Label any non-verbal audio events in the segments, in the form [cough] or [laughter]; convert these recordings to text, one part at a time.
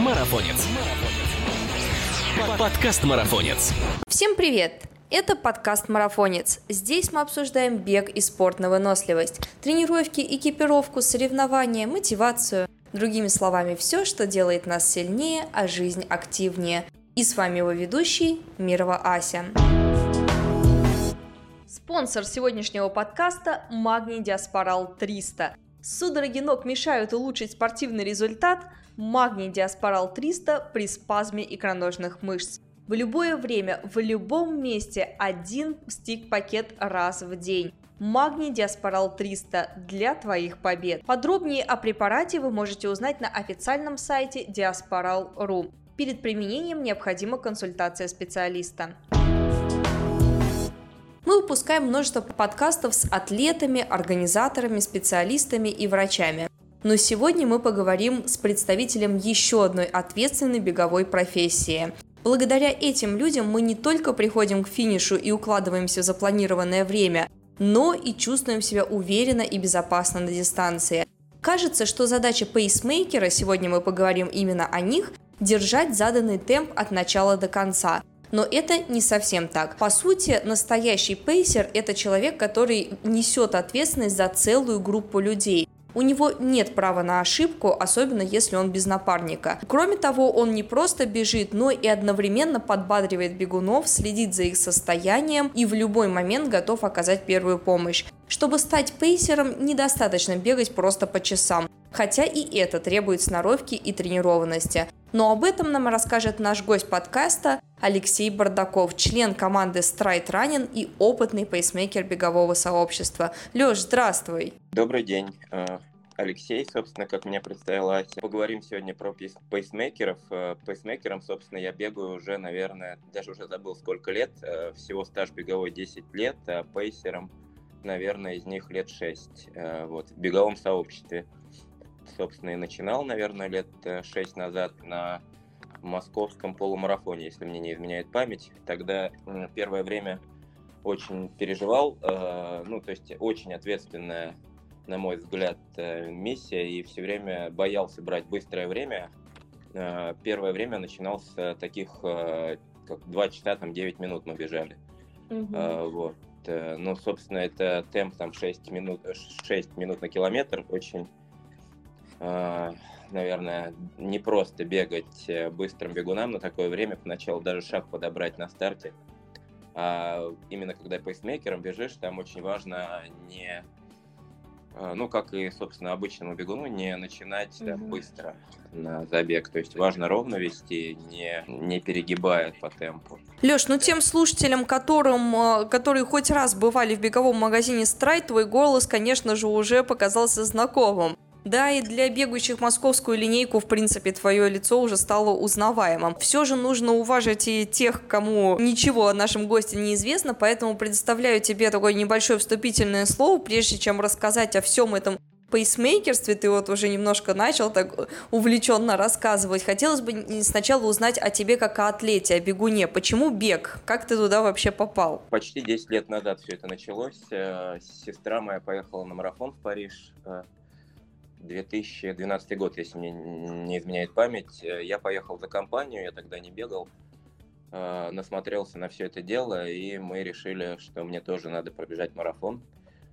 Марафонец. Подкаст Марафонец. Всем привет! Это подкаст «Марафонец». Здесь мы обсуждаем бег и спорт на выносливость, тренировки, экипировку, соревнования, мотивацию. Другими словами, все, что делает нас сильнее, а жизнь активнее. И с вами его ведущий Мирова Ася. Спонсор сегодняшнего подкаста – Магний Диаспорал 300. Судороги ног мешают улучшить спортивный результат? Магний Диаспорал 300 при спазме икроножных мышц. В любое время, в любом месте один стик-пакет раз в день. Магний Диаспорал 300 для твоих побед. Подробнее о препарате вы можете узнать на официальном сайте diasporal.ru. Перед применением необходима консультация специалиста. Мы выпускаем множество подкастов с атлетами, организаторами, специалистами и врачами. Но сегодня мы поговорим с представителем еще одной ответственной беговой профессии Благодаря этим людям мы не только приходим к финишу и укладываемся в запланированное время, но и чувствуем себя уверенно и безопасно на дистанции. Кажется, что задача пейсмейкера, сегодня мы поговорим именно о них, держать заданный темп от начала до конца. Но это не совсем так. По сути, настоящий пейсер – это человек, который несет ответственность за целую группу людей. У него нет права на ошибку, особенно если он без напарника. Кроме того, он не просто бежит, но и одновременно подбадривает бегунов, следит за их состоянием и в любой момент готов оказать первую помощь. Чтобы стать пейсером, недостаточно бегать просто по часам, хотя и это требует сноровки и тренированности. Но об этом нам расскажет наш гость подкаста Алексей Бардаков, член команды Stride Running и опытный пейсмейкер бегового сообщества. Леш, здравствуй! Добрый день. Э, Алексей, собственно, как меня представила. Поговорим сегодня про пейсмейкеров. Э, пейсмейкером, собственно, я бегаю уже, наверное, даже уже забыл сколько лет. Э, всего стаж беговой 10 лет, а пейсером, наверное, из них лет 6. Вот, в беговом сообществе. Собственно, и начинал, наверное, лет 6 назад на московском полумарафоне, если мне не изменяет память. Тогда первое время очень переживал, э, ну, то есть очень ответственная, на мой взгляд, э, миссия, и все время боялся брать быстрое время. Э, первое время начинал с таких, как 2 часа, там 9 минут мы бежали. Mm-hmm. Вот. Ну, собственно, это темп там 6 минут, 6 минут на километр, очень наверное, не просто бегать э, быстрым бегунам на такое время, поначалу даже шаг подобрать на старте. А именно когда пейсмейкером бежишь, там очень важно не, э, ну, как и, собственно, обычному бегуну, не начинать mm-hmm. быстро на забег. То есть важно ровно вести, не, не перегибая по темпу. Леш, ну тем слушателям, которым, э, которые хоть раз бывали в беговом магазине Страйт, твой голос, конечно же, уже показался знакомым. Да, и для бегающих московскую линейку, в принципе, твое лицо уже стало узнаваемым. Все же нужно уважать и тех, кому ничего о нашем госте не известно, поэтому предоставляю тебе такое небольшое вступительное слово, прежде чем рассказать о всем этом пейсмейкерстве ты вот уже немножко начал так увлеченно рассказывать. Хотелось бы сначала узнать о тебе как о атлете, о бегуне. Почему бег? Как ты туда вообще попал? Почти 10 лет назад все это началось. Э, сестра моя поехала на марафон в Париж э, 2012 год, если мне не изменяет память. Э, я поехал за компанию, я тогда не бегал, э, насмотрелся на все это дело, и мы решили, что мне тоже надо пробежать марафон.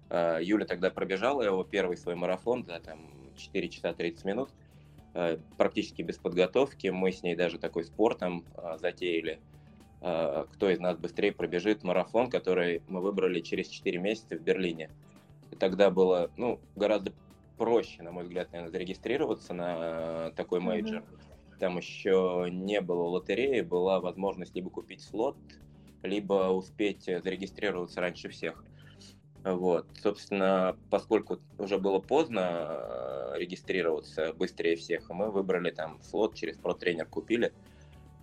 Э, Юля тогда пробежала его первый свой марафон за там 4 часа 30 минут, практически без подготовки. Мы с ней даже такой спортом затеяли. Кто из нас быстрее пробежит марафон, который мы выбрали через 4 месяца в Берлине. И тогда было ну, гораздо проще, на мой взгляд, наверное, зарегистрироваться на такой мейджор. Mm-hmm. Там еще не было лотереи, была возможность либо купить слот, либо успеть зарегистрироваться раньше всех. Вот, собственно, поскольку уже было поздно э, регистрироваться быстрее всех, мы выбрали там слот через ПРОтренер купили,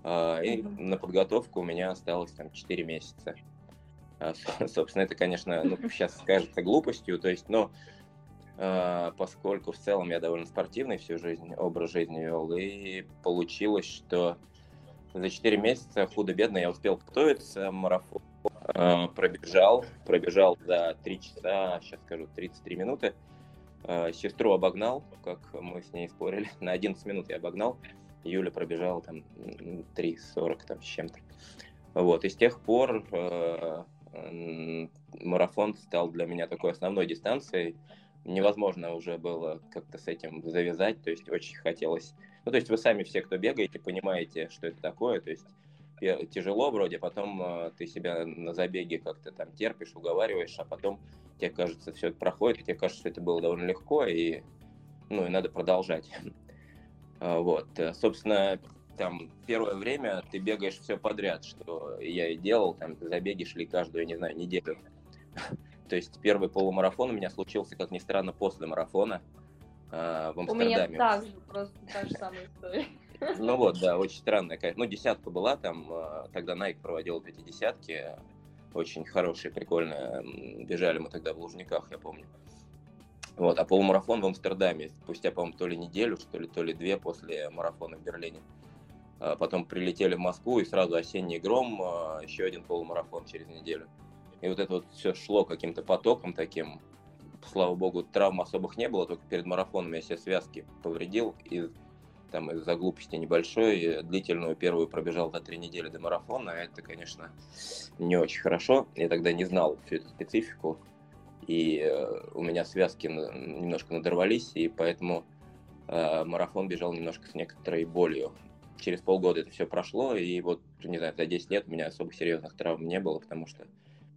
э, и mm-hmm. на подготовку у меня осталось там 4 месяца. Э, [laughs] собственно, это, конечно, ну, сейчас скажется глупостью, то есть, но Э, поскольку в целом я довольно спортивный всю жизнь, образ жизни вел, и получилось, что за 4 месяца худо-бедно я успел готовиться, марафон э, пробежал, пробежал за 3 часа, сейчас скажу, 33 минуты, э, сестру обогнал, как мы с ней спорили, [laughs] на 11 минут я обогнал, Юля пробежала там 3.40 там с чем-то. Вот, и с тех пор э, марафон стал для меня такой основной дистанцией. Невозможно уже было как-то с этим завязать, то есть очень хотелось... Ну, то есть вы сами все, кто бегаете, понимаете, что это такое, то есть тяжело вроде, потом э, ты себя на забеге как-то там терпишь, уговариваешь, а потом тебе кажется, все это проходит, и тебе кажется, что это было довольно легко, и, ну, и надо продолжать. [laughs] А, вот, э, собственно, там первое время ты бегаешь все подряд, что я и делал, там забеги шли каждую, не знаю, неделю. То есть первый полумарафон у меня случился, как ни странно, после марафона э, в Амстердаме. У меня также, просто та же самая история. Ну вот, да, очень странная, конечно. Ну, десятка была там, э, тогда Nike проводил эти десятки, очень хорошие, прикольные. Бежали мы тогда в Лужниках, я помню. Вот, а полумарафон в Амстердаме, спустя, по-моему, то ли неделю, что ли, то ли две после марафона в Берлине. А потом прилетели в Москву, и сразу осенний гром, а, еще один полумарафон через неделю. И вот это вот все шло каким-то потоком таким. Слава богу, травм особых не было, только перед марафоном я все связки повредил, и там из-за глупости небольшой, длительную первую пробежал за три недели до марафона, это, конечно, не очень хорошо. Я тогда не знал всю эту специфику, и э, у меня связки немножко надорвались, и поэтому э, марафон бежал немножко с некоторой болью через полгода это все прошло, и вот, не знаю, за 10 лет у меня особо серьезных травм не было, потому что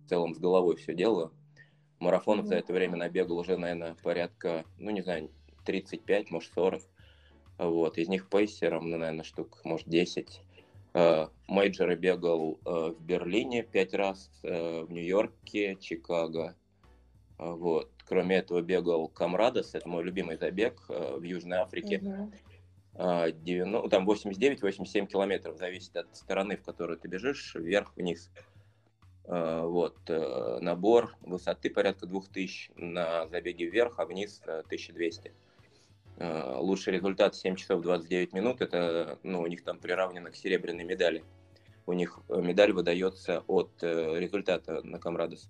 в целом с головой все делаю. Марафонов mm-hmm. за это время набегал уже, наверное, порядка, ну, не знаю, 35, может, 40. Вот, из них пейсером, ну, наверное, штук, может, 10. Э, мейджоры бегал э, в Берлине пять раз, э, в Нью-Йорке, Чикаго. Вот. Кроме этого бегал Камрадос, это мой любимый забег в Южной Африке. Mm-hmm. 90, ну, там 89-87 километров, зависит от стороны, в которую ты бежишь, вверх-вниз. А, вот, э, набор высоты порядка 2000 на забеге вверх, а вниз 1200. А, лучший результат 7 часов 29 минут, это, ну, у них там приравнено к серебряной медали. У них э, медаль выдается от э, результата на Камрадос.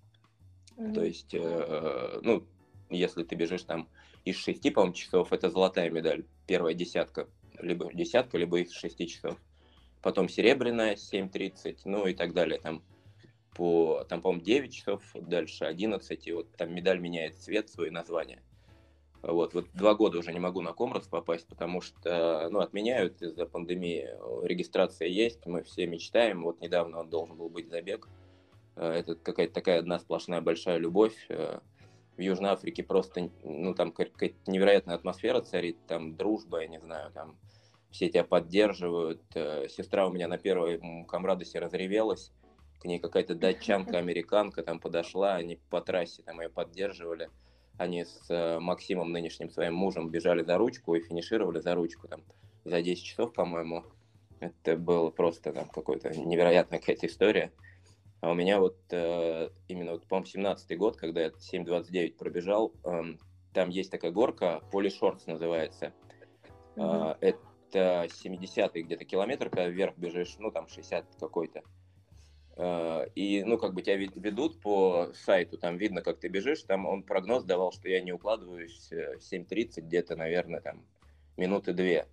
Mm-hmm. То есть, ну, если ты бежишь там из 6, по-моему, часов, это золотая медаль, первая десятка либо десятка, либо из 6 часов. Потом серебряная 7.30, ну и так далее. Там, по, там, по-моему, 9 часов, дальше 11, и вот там медаль меняет цвет, свое название. Вот, вот два года уже не могу на Комрос попасть, потому что, ну, отменяют из-за пандемии. Регистрация есть, мы все мечтаем. Вот недавно он должен был быть забег. Э, это какая-то такая одна сплошная большая любовь. Э, в Южной Африке просто, ну, там какая-то невероятная атмосфера царит, там дружба, я не знаю, там все тебя поддерживают. Э, сестра у меня на первой Камрадосе разревелась, к ней какая-то датчанка, американка там подошла, они по трассе там ее поддерживали. Они с э, Максимом, нынешним своим мужем, бежали за ручку и финишировали за ручку там за 10 часов, по-моему. Это было просто там какой-то невероятная какая-то история. А у меня вот э, именно, вот, по-моему, 17 год, когда я 7.29 пробежал, э, там есть такая горка, Полишортс называется. Mm-hmm. Э, это 70-й где-то километр, когда вверх бежишь, ну, там 60 какой-то. Э, и, ну, как бы тебя ведут по сайту, там видно, как ты бежишь, там он прогноз давал, что я не укладываюсь в 7.30, где-то, наверное, там минуты две.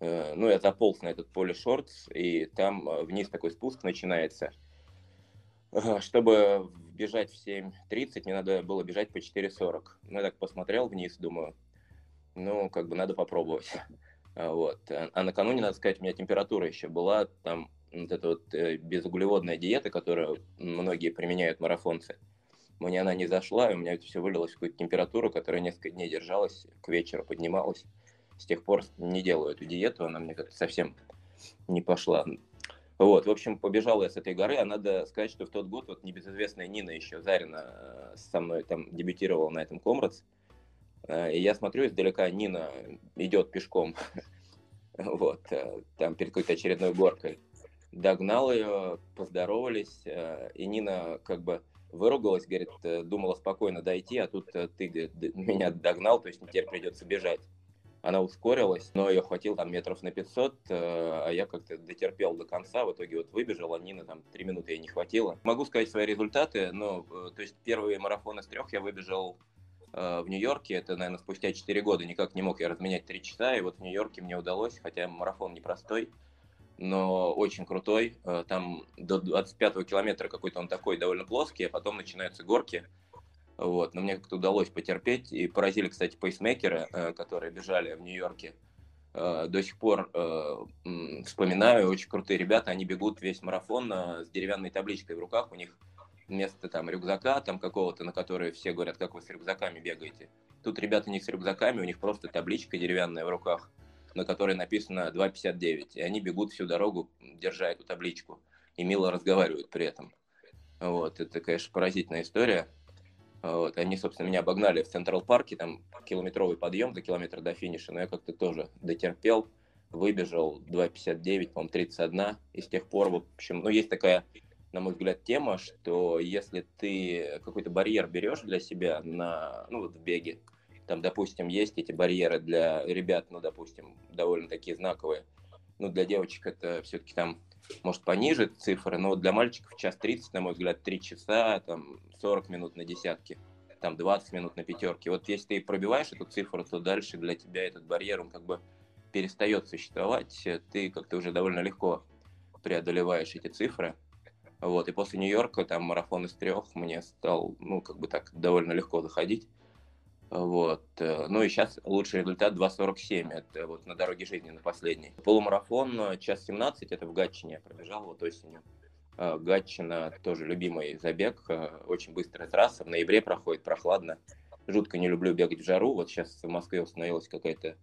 Э, ну, я заполз на этот поле шортс, и там э, вниз такой спуск начинается – чтобы бежать в 7.30, мне надо было бежать по 4.40. Ну, я так посмотрел вниз, думаю, ну, как бы надо попробовать. [laughs] А, вот. А накануне, надо сказать, у меня температура еще была, там вот эта вот э, безуглеводная диета, которую многие применяют марафонцы. Мне она не зашла, и у меня это все вылилось в какую-то температуру, которая несколько дней держалась, к вечеру поднималась. С тех пор не делаю эту диету, она мне как-то совсем не пошла. Вот, в общем, побежал я с этой горы, а надо сказать, что в тот год вот небезызвестная Нина еще Зарина э, со мной там дебютировала на этом Комрадс. Э, и я смотрю издалека, Нина идет пешком, [laughs] вот, там перед какой-то очередной горкой. Догнал ее, поздоровались, и Нина как бы выругалась, говорит, думала спокойно дойти, а тут ты говорит, [laughs] меня догнал, то есть теперь придется бежать она ускорилась, но ее хватило там метров на 500, э, а я как-то дотерпел до конца, в итоге вот выбежал, а Нина там 3 минуты ей не хватило. Могу сказать свои результаты, но, э, то есть первые марафоны с трех я выбежал в Нью-Йорке, это, наверное, спустя 4 года никак не мог я разменять 3 часа, и вот в Нью-Йорке мне удалось, хотя марафон непростой, но очень крутой. Там до 25 километра какой-то он такой довольно плоский, а потом начинаются горки. Вот. Но мне как-то удалось потерпеть. И поразили, кстати, пейсмейкеры, которые бежали в Нью-Йорке. Э, до сих пор э, вспоминаю, очень крутые ребята, они бегут весь марафон э, с деревянной табличкой в руках, у них вместо там рюкзака, там какого-то, на который все говорят, как вы с рюкзаками бегаете. Тут ребята не с рюкзаками, у них просто табличка деревянная в руках, на которой написано 2.59, и они бегут всю дорогу, держа эту табличку, и мило разговаривают при этом. Вот, это, конечно, поразительная история. Вот, они, собственно, меня обогнали в Централ Парке, там километровый подъем за километр до финиша, но я как-то тоже дотерпел, выбежал 2.59, по-моему, 31, и с тех пор, в общем, ну, есть такая, на мой взгляд, тема, что если ты какой-то барьер берешь для себя на, ну, вот в беге, там, допустим, есть эти барьеры для ребят, ну, допустим, довольно такие знаковые, ну, для девочек это все-таки там может, пониже цифры, но для мальчиков час 30, на мой взгляд, 3 часа, там, 40 минут на десятки, там, 20 минут на пятерке. Вот если ты пробиваешь эту цифру, то дальше для тебя этот барьер, он как бы перестает существовать, ты как-то уже довольно легко преодолеваешь эти цифры. Вот, и после Нью-Йорка, там, марафон из трех мне стал, ну, как бы так, довольно легко заходить. Вот. Э, ну и сейчас лучший результат 2.47, это вот на дороге жизни на последний. Полумарафон э, час 17, это в Гатчине я пробежал вот осенью. Э, Гатчина тоже любимый забег, очень быстрая трасса, в ноябре проходит, прохладно. Жутко не люблю бегать в жару, вот сейчас в Москве установилась какая-то,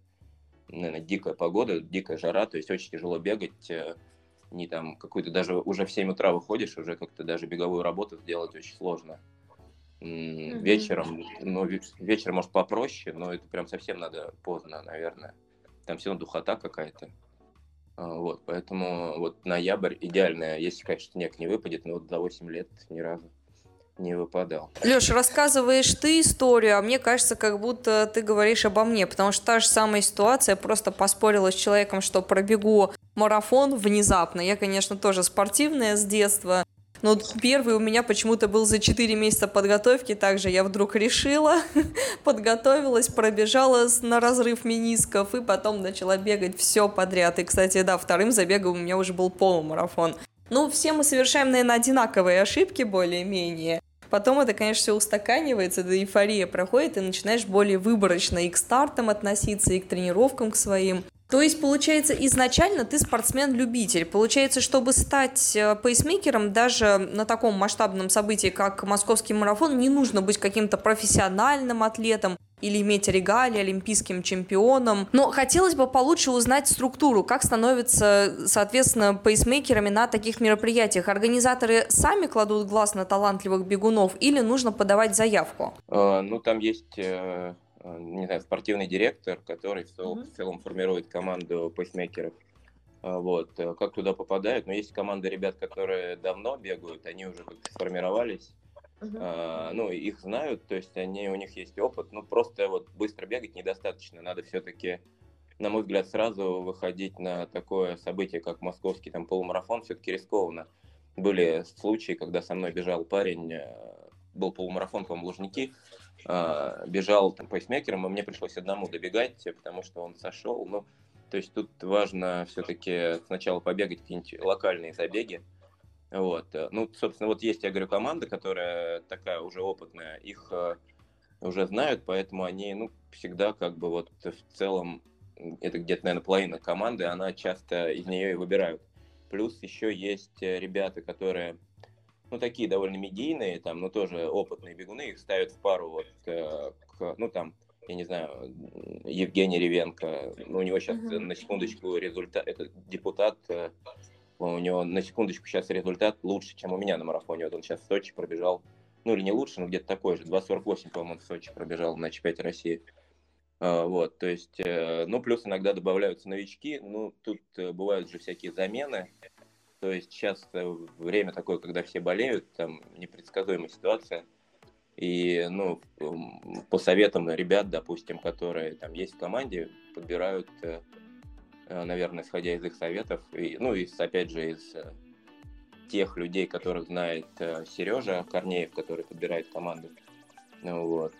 наверное, дикая погода, дикая жара, то есть очень тяжело бегать, не там какую-то даже уже в 7 утра выходишь, уже как-то даже беговую работу сделать очень сложно. Mm-hmm. Вечером, ну, вечером, может, попроще, но это прям совсем надо поздно, наверное. Там все равно духота какая-то. А, вот, поэтому вот ноябрь идеальная, если, конечно, снег не выпадет, но вот за 8 лет ни разу не выпадал. Леш, рассказываешь ты историю, а мне кажется, как будто ты говоришь обо мне, потому что та же самая ситуация, просто поспорила с человеком, что пробегу марафон внезапно. Я, конечно, тоже спортивная с детства, но вот первый у меня почему-то был за 4 месяца подготовки, также я вдруг решила, [laughs] подготовилась, пробежала на разрыв менисков и потом начала бегать все подряд. И, кстати, да, вторым забегом у меня уже был полумарафон. Ну, все мы совершаем, наверное, одинаковые ошибки более-менее. Потом это, конечно, все устаканивается, да эйфория проходит, и начинаешь более выборочно и к стартам относиться, и к тренировкам к своим. То есть, получается, изначально ты спортсмен-любитель. Получается, чтобы стать э, пейсмейкером даже на таком масштабном событии, как московский марафон, не нужно быть каким-то профессиональным атлетом или иметь регалии олимпийским чемпионом. Но хотелось бы получше узнать структуру, как становятся, соответственно, пейсмейкерами на таких мероприятиях. Организаторы сами кладут глаз на талантливых бегунов или нужно подавать заявку? Э, ну, там есть э, не знаю, спортивный директор, который в, mm-hmm. в целом формирует команду пейсмейкеров. А, вот. Э, как туда попадают? Но есть команда ребят, которые давно бегают, они уже как-то сформировались. Uh-huh. А, ну, их знают, то есть они, у них есть опыт. Ну, просто вот быстро бегать недостаточно. Надо все-таки, на мой взгляд, сразу выходить на такое событие, как московский там полумарафон, все-таки рискованно. Были случаи, когда со мной бежал парень, э, был полумарафон, по-моему, Лужники, э, бежал там пейсмейкером, и мне пришлось одному добегать, потому что он сошел. Ну, то есть тут важно все-таки сначала побегать какие-нибудь локальные забеги. Вот. Ну, собственно, вот есть, я говорю, команда, которая такая уже опытная, их э, уже знают, поэтому они, ну, всегда как бы вот в целом, это где-то, наверное, половина команды, она часто из нее и выбирают. Плюс еще есть ребята, которые ну, такие довольно медийные, там, ну, тоже опытные бегуны, их ставят в пару вот э, к, ну, там, я не знаю, Евгений Ревенко, ну, у него сейчас uh-huh. на секундочку результат, это депутат, э, у него на секундочку сейчас результат лучше, чем у меня на марафоне, вот он сейчас в Сочи пробежал, ну, или не лучше, но где-то такой же, 2.48, по-моему, в Сочи пробежал на чемпионате России. Uh, вот, то есть, uh, ну, плюс иногда добавляются новички, ну, тут бывают же всякие замены, то есть сейчас время такое, когда все болеют, там непредсказуемая ситуация. И, ну, по советам ребят, допустим, которые там есть в команде, подбирают, э, э, наверное, исходя из их советов, и, ну, и, опять же, из э, тех людей, которых знает Сережа Корнеев, который подбирает команду. Вот.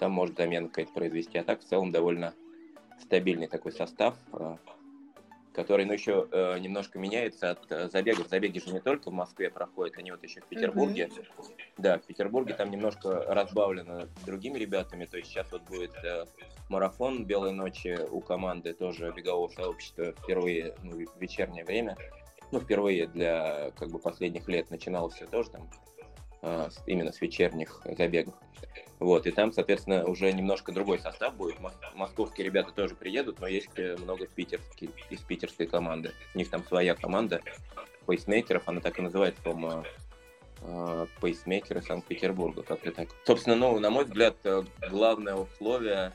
Там может замена какая-то произвести. А так в целом довольно стабильный такой состав который, ну, еще э, немножко меняется от э, забегов. Забеги же не только в Москве проходят, они вот еще в Петербурге. Mm-hmm. Да, в Петербурге там немножко разбавлено другими ребятами. То есть сейчас вот будет э, марафон «Белой ночи» у команды тоже бегового сообщества впервые ну, в вечернее время. Ну, впервые для как бы последних лет начиналось все тоже там именно с вечерних забегов. Вот, и там, соответственно, уже немножко другой состав будет. Московские ребята тоже приедут, но есть э, много питерских, из питерской команды. У них там своя команда пейсмейкеров, она так и называется, по-моему, э, пейсмейкеры Санкт-Петербурга, как-то так. Собственно, ну, на мой взгляд, э, главное условие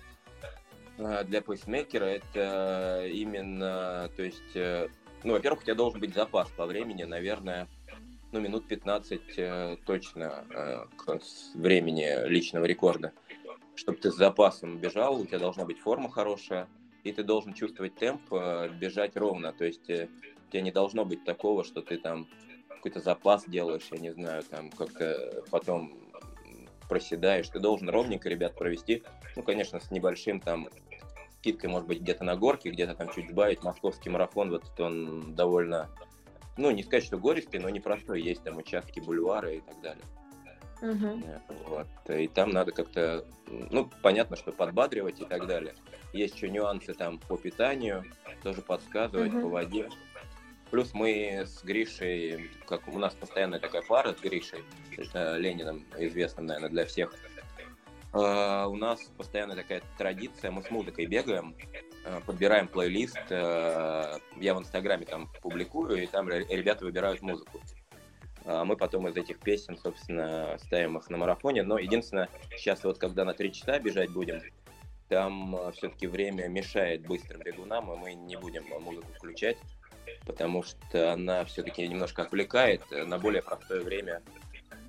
для пейсмейкера это именно, то есть, ну, во-первых, у тебя должен быть запас по времени, наверное, ну, минут 15 э, точно э, к времени личного рекорда. Чтобы ты с запасом бежал, у тебя должна быть форма хорошая, и ты должен чувствовать темп, э, бежать ровно. То есть у тебя не должно быть такого, что ты там какой-то запас делаешь, я не знаю, там как-то потом проседаешь. Ты должен ровненько, ребят, провести. Ну, конечно, с небольшим там скидкой, может быть, где-то на горке, где-то там чуть сбавить. Московский марафон, вот он довольно ну, не сказать, что гористый, но непростой. Есть там участки бульвара и так далее. Uh-huh. Вот. И там надо как-то, ну, понятно, что подбадривать и так далее. Есть еще нюансы там по питанию, тоже подсказывать, uh-huh. по воде. Плюс мы с Гришей, как у нас постоянная такая пара с Гришей, э, Лениным, известным, наверное, для всех. Э, у нас постоянная такая традиция, мы с музыкой бегаем, Э, подбираем плейлист, э, я в Инстаграме там публикую, и там ребята выбирают музыку. Мы потом из этих песен, собственно, ставим их на марафоне. Но единственное, сейчас вот когда на три часа бежать будем, там все-таки время мешает быстрым бегунам, и мы не будем музыку включать, потому что она все-таки немножко отвлекает на более простое время.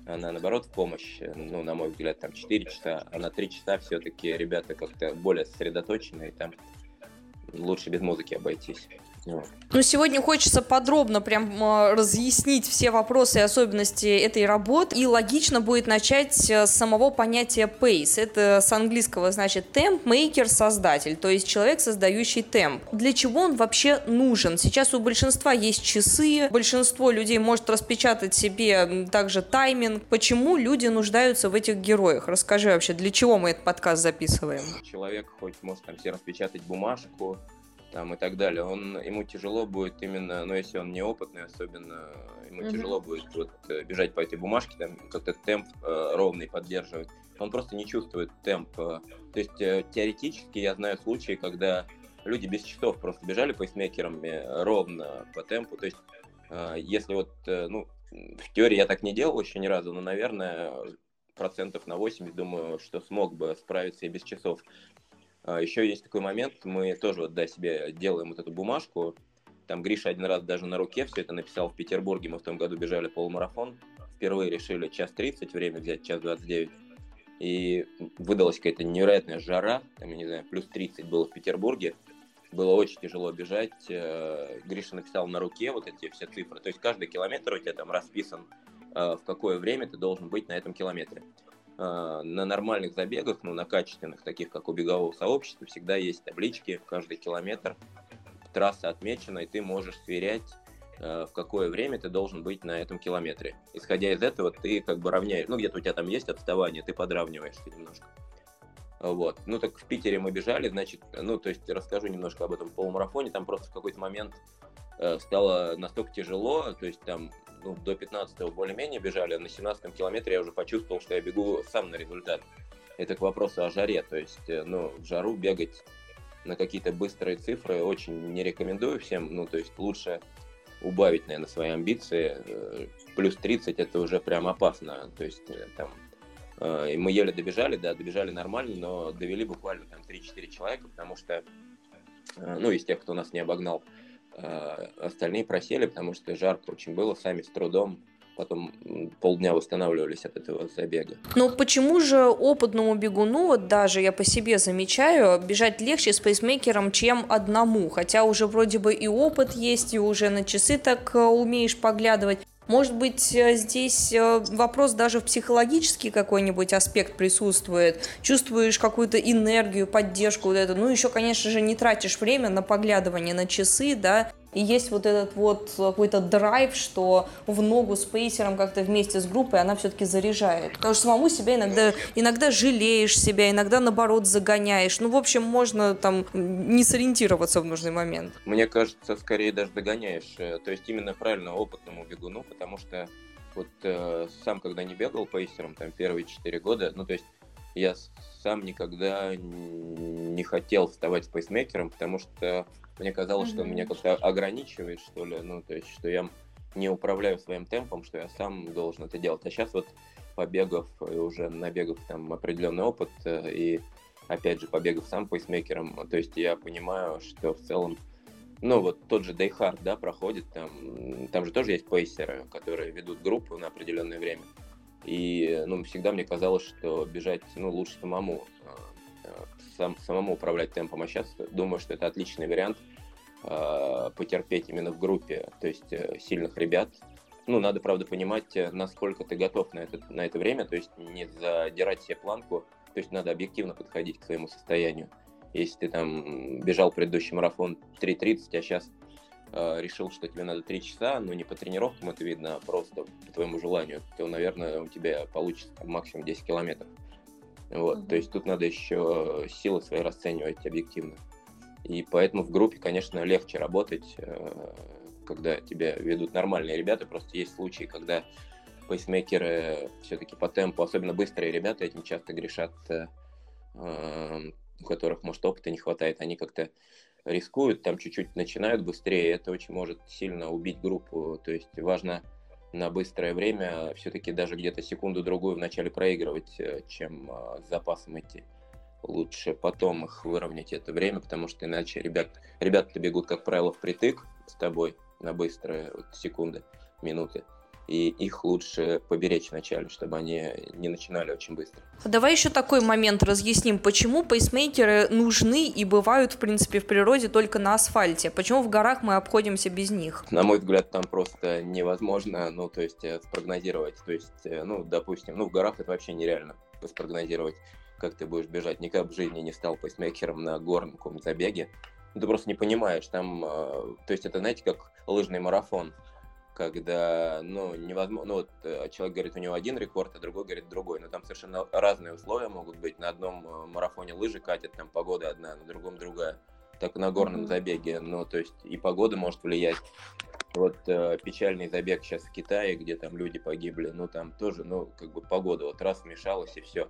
Она, наоборот, в помощь, ну, на мой взгляд, там 4 часа, а на 3 часа все-таки ребята как-то более сосредоточены, и там лучше без музыки обойтись. Ну, сегодня хочется подробно прям а, разъяснить все вопросы и особенности этой работы. И логично будет начать э, с самого понятия pace. Это с английского значит темп, мейкер, создатель, то есть человек, создающий темп. Для чего он вообще нужен? Сейчас у большинства есть часы, большинство людей может распечатать себе также тайминг. Почему люди нуждаются в этих героях? Расскажи вообще, для чего мы этот подкаст записываем? Человек хоть может там себе распечатать бумажку, там и так далее. Он, ему тяжело будет именно, ну, если он неопытный особенно, ему mm-hmm. тяжело будет вот э, бежать по этой бумажке, там как-то темп э, ровный поддерживать. Он просто не чувствует темп. Э. То есть э, теоретически я знаю случаи, когда люди без часов просто бежали пейсмейкерами ровно по темпу. То есть э, если вот, э, ну, в теории я так не делал еще ни разу, но, наверное, процентов на 80, думаю, что смог бы справиться и без часов. А, Еще есть такой момент, мы тоже вот, да, себе делаем вот эту бумажку. Там Гриша один раз даже на руке все это написал в Петербурге. Мы в том году бежали полумарафон. Впервые решили час 30 время взять, час 29. И выдалась какая-то невероятная жара. Там, я не знаю, плюс 30 было в Петербурге. Было очень тяжело бежать. Э, Гриша написал на руке вот эти все цифры. То есть каждый километр у тебя там расписан, э, в какое время ты должен быть на этом километре. А, на нормальных забегах, ну, на качественных, таких как у бегового сообщества, всегда есть таблички, каждый километр трасса отмечена, и ты можешь сверять, а, в какое время ты должен быть на этом километре. Исходя из этого, ты как бы равняешь, ну, где-то у тебя там есть отставание, ты подравниваешься немножко. Вот. Ну, так в Питере мы бежали, значит, ну, то есть расскажу немножко об этом полумарафоне, там просто в какой-то момент э, стало настолько тяжело, то есть там ну, до 15-го более-менее бежали, а на 17-м километре я уже почувствовал, что я бегу сам на результат. Это к вопросу о жаре, то есть, э, ну, в жару бегать на какие-то быстрые цифры очень не рекомендую всем, ну, то есть лучше убавить, наверное, свои амбиции. Э, плюс 30 это уже прям опасно, то есть э, там и мы еле добежали, да, добежали нормально, но довели буквально там 3-4 человека, потому что, ну, из тех, кто нас не обогнал, остальные просели, потому что жарко очень было, сами с трудом потом полдня восстанавливались от этого забега. Но почему же опытному бегуну, вот даже я по себе замечаю, бежать легче с пейсмейкером, чем одному? Хотя уже вроде бы и опыт есть, и уже на часы так э, умеешь поглядывать. Может быть, э, здесь э, вопрос даже в психологический какой-нибудь аспект присутствует. Чувствуешь какую-то энергию, поддержку вот это. Ну, еще, конечно же, не тратишь время на поглядывание на часы, да, и есть вот этот вот какой-то драйв, что в ногу с пейсером как-то вместе с группой она все-таки заряжает. Потому что самому себя иногда, иногда жалеешь себя, иногда наоборот загоняешь. Ну, в общем, можно там не сориентироваться в нужный момент. Мне кажется, скорее даже догоняешь. Э, то есть именно правильно опытному бегуну, потому что вот э, сам, когда не бегал пейсером, там, первые четыре года, ну, то есть я сам никогда не хотел вставать с пейсмейкером, потому что мне казалось, mm-hmm. что меня как-то ограничивает, что ли, ну, то есть, что я не управляю своим темпом, что я сам должен это делать. А сейчас вот побегав и уже набегав там определенный опыт э, и опять же побегав сам пейсмейкером, то есть я понимаю, что в целом ну, вот тот же Дейхард, да, проходит, там, там же тоже есть пейсеры, которые ведут группу на определенное время. И, ну, всегда мне казалось, что бежать, ну, лучше самому сам, самому управлять темпом. А сейчас думаю, что это отличный вариант э, потерпеть именно в группе, то есть э, сильных ребят. Ну, надо, правда, понимать, э, насколько ты готов на это, на это время, то есть не задирать себе планку, то есть надо объективно подходить к своему состоянию. Если ты там бежал предыдущий марафон 3.30, а сейчас э, решил, что тебе надо 3 часа, но не по тренировкам это видно, а просто по твоему желанию, то, наверное, у тебя получится максимум 10 километров. Вот, mm-hmm. То есть тут надо еще силы свои расценивать объективно. И поэтому в группе, конечно, легче работать, э, когда тебя ведут нормальные ребята. Просто есть случаи, когда пейсмейкеры все-таки по темпу, особенно быстрые ребята, этим часто грешат, э, эм, у которых, может, опыта не хватает, они как-то рискуют, там чуть-чуть начинают быстрее, это очень может сильно убить группу. То есть важно на быстрое время все-таки даже где-то секунду-другую вначале проигрывать, э, чем а, с запасом идти. Лучше потом их выровнять это время, потому что иначе ребят, ребята бегут, как правило, впритык с тобой на быстрые вот, секунды, минуты и их лучше поберечь вначале, чтобы они не начинали очень быстро. Давай еще такой момент разъясним, почему пейсмейкеры нужны и бывают, в принципе, в природе только на асфальте. Почему в горах мы обходимся без них? На мой взгляд, там просто невозможно, ну, то есть, э, спрогнозировать. То есть, э, ну, допустим, ну, в горах это вообще нереально спрогнозировать, как ты будешь бежать. Никогда в жизни не стал пейсмейкером на горном каком-то забеге. Ну, ты просто не понимаешь, там, э, то есть, это, знаете, как лыжный марафон когда, ну, невозможно, ну, вот э, человек говорит, у него один рекорд, а другой говорит другой, но там совершенно разные условия могут быть. На одном э, марафоне лыжи катят, там погода одна, на другом другая. Так на горном забеге, ну, то есть и погода может влиять. Вот э, печальный забег сейчас в Китае, где там люди погибли, ну, там тоже, ну, как бы погода вот раз вмешалась и все.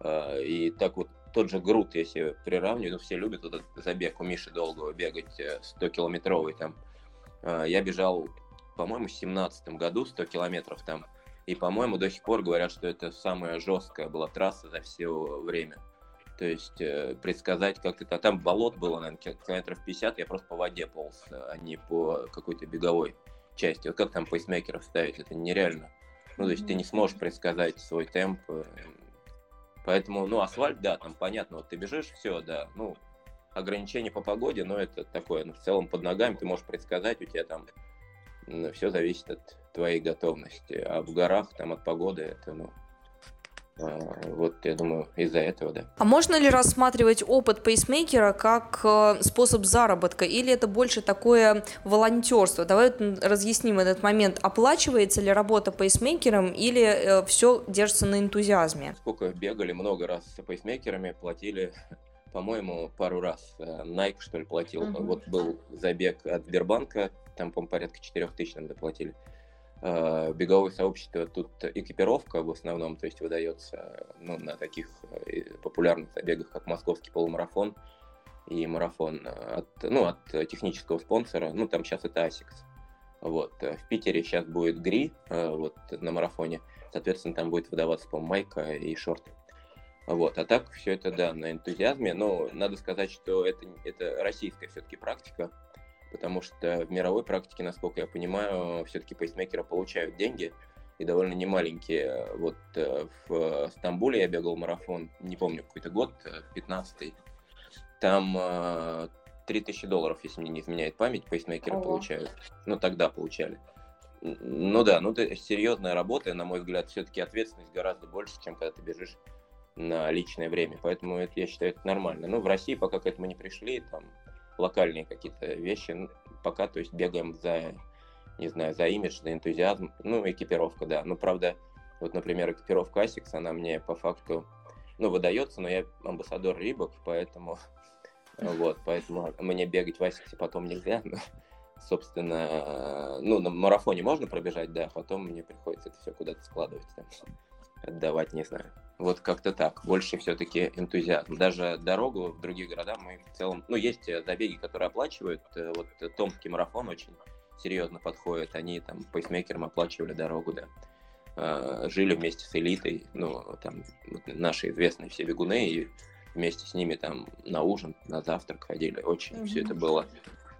Э, и так вот тот же Грут, если приравнивать, ну, все любят этот забег у Миши Долгого бегать 100-километровый там. Э, я бежал по-моему, в семнадцатом году 100 километров там. И, по-моему, до сих пор говорят, что это самая жесткая была трасса за все время. То есть э, предсказать как это... Там болот было, наверное, километров 50, я просто по воде полз, а не по какой-то беговой части. Вот как там пейсмейкеров ставить, это нереально. Ну, то есть ты не сможешь предсказать свой темп. Э, поэтому, ну, асфальт, да, там понятно, вот ты бежишь, все, да, ну, ограничения по погоде, но это такое, ну, в целом под ногами ты можешь предсказать, у тебя там все зависит от твоей готовности. А в горах там от погоды это, ну, а, вот, я думаю, из-за этого, да. А можно ли рассматривать опыт пейсмейкера как э, способ заработка, или это больше такое волонтерство? Давай разъясним этот момент. Оплачивается ли работа пейсмейкером, или э, все держится на энтузиазме? Сколько бегали много раз с пейсмейкерами, платили по-моему, пару раз. Э, Nike, что ли, платил. Uh-huh. Вот был забег от Сбербанка, там, по-моему, порядка 4 тысяч нам доплатили. Э, беговое сообщество, тут экипировка в основном, то есть выдается ну, на таких э, популярных забегах, как московский полумарафон и марафон от, ну, от технического спонсора, ну, там сейчас это ASICS. Вот. В Питере сейчас будет GRI вот, на марафоне, соответственно, там будет выдаваться, по-моему, майка и шорты. Вот. А так все это, да, на энтузиазме. Но надо сказать, что это, это российская все-таки практика, потому что в мировой практике, насколько я понимаю, все-таки пейсмейкеры получают деньги, и довольно немаленькие. Вот э, в Стамбуле я бегал марафон, не помню, какой-то год, 15-й. Там 3000 э, долларов, если мне не изменяет память, пейсмейкеры Ого. получают. Ну, тогда получали. Ну да, ну это серьезная работа, на мой взгляд, все-таки ответственность гораздо больше, чем когда ты бежишь на личное время. Поэтому это, я считаю, это нормально. Ну, в России пока к этому не пришли, там локальные какие-то вещи, пока, то есть, бегаем за, не знаю, за имидж, за энтузиазм, ну, экипировка, да. Ну, правда, вот, например, экипировка ASICS, она мне по факту, ну, выдается, но я амбассадор Рибок, поэтому, [laughs] вот, поэтому мне бегать в ASICS потом нельзя, [laughs] собственно, ну, на марафоне можно пробежать, да, потом мне приходится это все куда-то складывать, отдавать, не знаю. Вот как-то так. Больше все-таки энтузиазм. Даже дорогу в другие города мы в целом... Ну, есть э, забеги, которые оплачивают. Э, вот Томский марафон очень серьезно подходит. Они там пейсмейкерам оплачивали дорогу, да. А, жили вместе с элитой, ну, там, наши известные все бегуны, и вместе с ними там на ужин, на завтрак ходили. Очень mm-hmm. все это было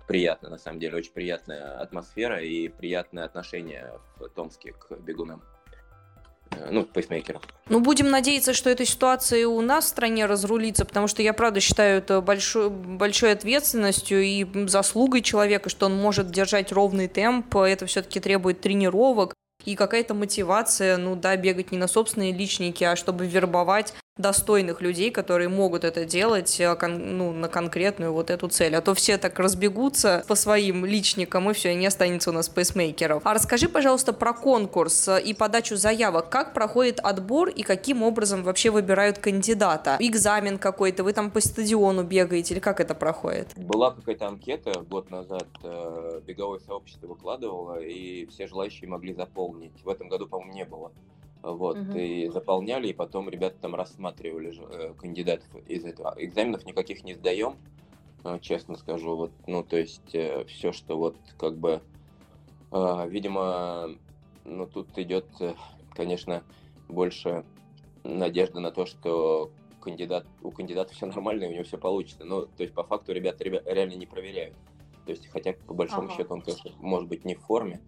приятно, на самом деле, очень приятная атмосфера и приятное отношение в Томске к бегунам. Э, ну, пейсмейкеров. Ну, будем надеяться, что эта ситуация у нас в стране разрулится, потому что я, правда, считаю это большой, большой ответственностью и заслугой человека, что он может держать ровный темп, это все-таки требует тренировок, и какая-то мотивация, ну да, бегать не на собственные личники, а чтобы вербовать достойных людей, которые могут это делать э, ну, на конкретную вот эту цель. А то все так разбегутся по своим личникам, и все, и не останется у нас пейсмейкеров. А расскажи, пожалуйста, про конкурс и подачу заявок. Как проходит отбор и каким образом вообще выбирают кандидата? Экзамен какой-то, вы там по стадиону бегаете или как это проходит? Была какая-то анкета год назад, э, беговое сообщество выкладывало, и все желающие могли заполнить. В этом году, по-моему, не было. Вот, угу. и заполняли, и потом ребята там рассматривали э, кандидатов из этого. Экзаменов никаких не сдаем, э, честно скажу. Вот, ну, то есть э, все, что вот как бы, видимо, ну, тут идет, конечно, больше надежда на то, что кандидат, у кандидата [laughs] все нормально, и у него все получится. Ну, то есть по факту ребята, ребята реально не проверяют. То есть, хотя по большому ага. счету он, конечно, может быть не в форме,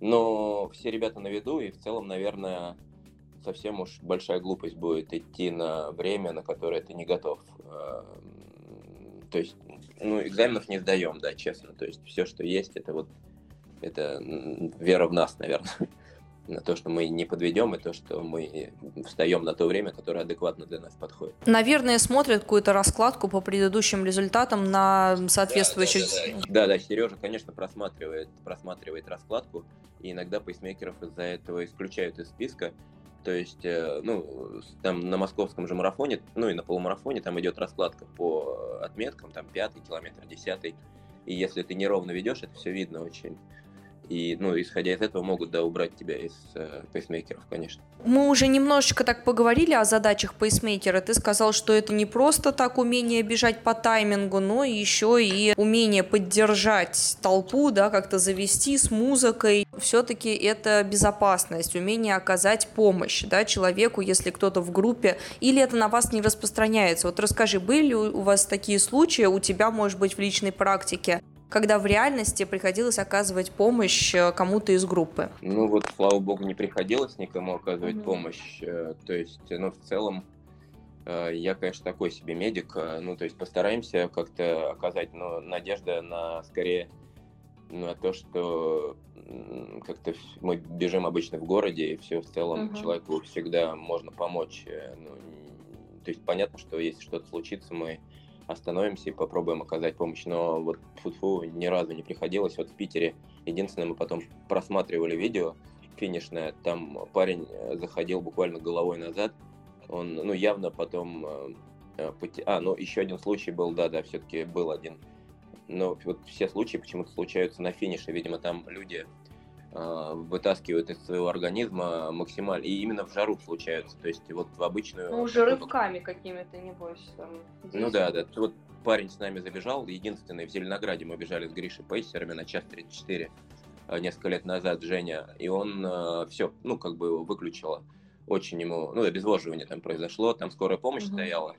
но все ребята на виду, и в целом, наверное, совсем уж большая глупость будет идти на время, на которое ты не готов. Эм, то есть, ну, экзаменов не сдаем, да, честно. То есть все, что есть, это вот это вера в нас, наверное [laughs] на то, что мы не подведем, и то, что мы встаем на то время, которое адекватно для нас подходит. Наверное, смотрят какую-то раскладку по предыдущим результатам на соответствующих... Да, да, да. да, да Сережа, конечно, просматривает, просматривает раскладку, и иногда пейсмейкеров из-за этого исключают из списка. То есть, э, ну, там на московском же марафоне, ну и на полумарафоне там идет раскладка по отметкам, там пятый километр, десятый. И если ты неровно ведешь, это все видно очень. И, ну, исходя из этого, могут, да, убрать тебя из э, пейсмейкеров, конечно. Мы уже немножечко так поговорили о задачах пейсмейкера. Ты сказал, что это не просто так умение бежать по таймингу, но еще и умение поддержать толпу, да, как-то завести с музыкой. Все-таки это безопасность, умение оказать помощь, да, человеку, если кто-то в группе, или это на вас не распространяется. Вот расскажи, были у вас такие случаи, у тебя, может быть, в личной практике, когда в реальности приходилось оказывать помощь э, кому-то из группы? Ну вот, слава богу, не приходилось никому оказывать mm-hmm. помощь. Э, то есть, ну, в целом, э, я, конечно, такой себе медик. Ну, то есть постараемся как-то оказать, но надежда на скорее на то, что как-то мы бежим обычно в городе, и все в целом uh-huh. человеку всегда можно помочь. Ну, то есть понятно, что если что-то случится, мы остановимся и попробуем оказать помощь. Но вот фу ни разу не приходилось. Вот в Питере единственное, мы потом просматривали видео финишное, там парень э, заходил буквально головой назад, он, ну, явно потом... Э, э, а, ну, еще один случай был, да-да, все-таки был один. Но вот все случаи почему-то случаются на финише. Видимо, там люди вытаскивают из своего организма максимально. И именно в жару случаются. То есть вот в обычную... Ну, уже рывками какими-то, небось. Там, ну да, да. Вот парень с нами забежал. Единственный в Зеленограде мы бежали с Гришей Пейсерами на час 34 а, несколько лет назад, Женя. И он а, все, ну, как бы выключило. Очень ему, ну, обезвоживание там произошло, там скорая помощь угу. стояла.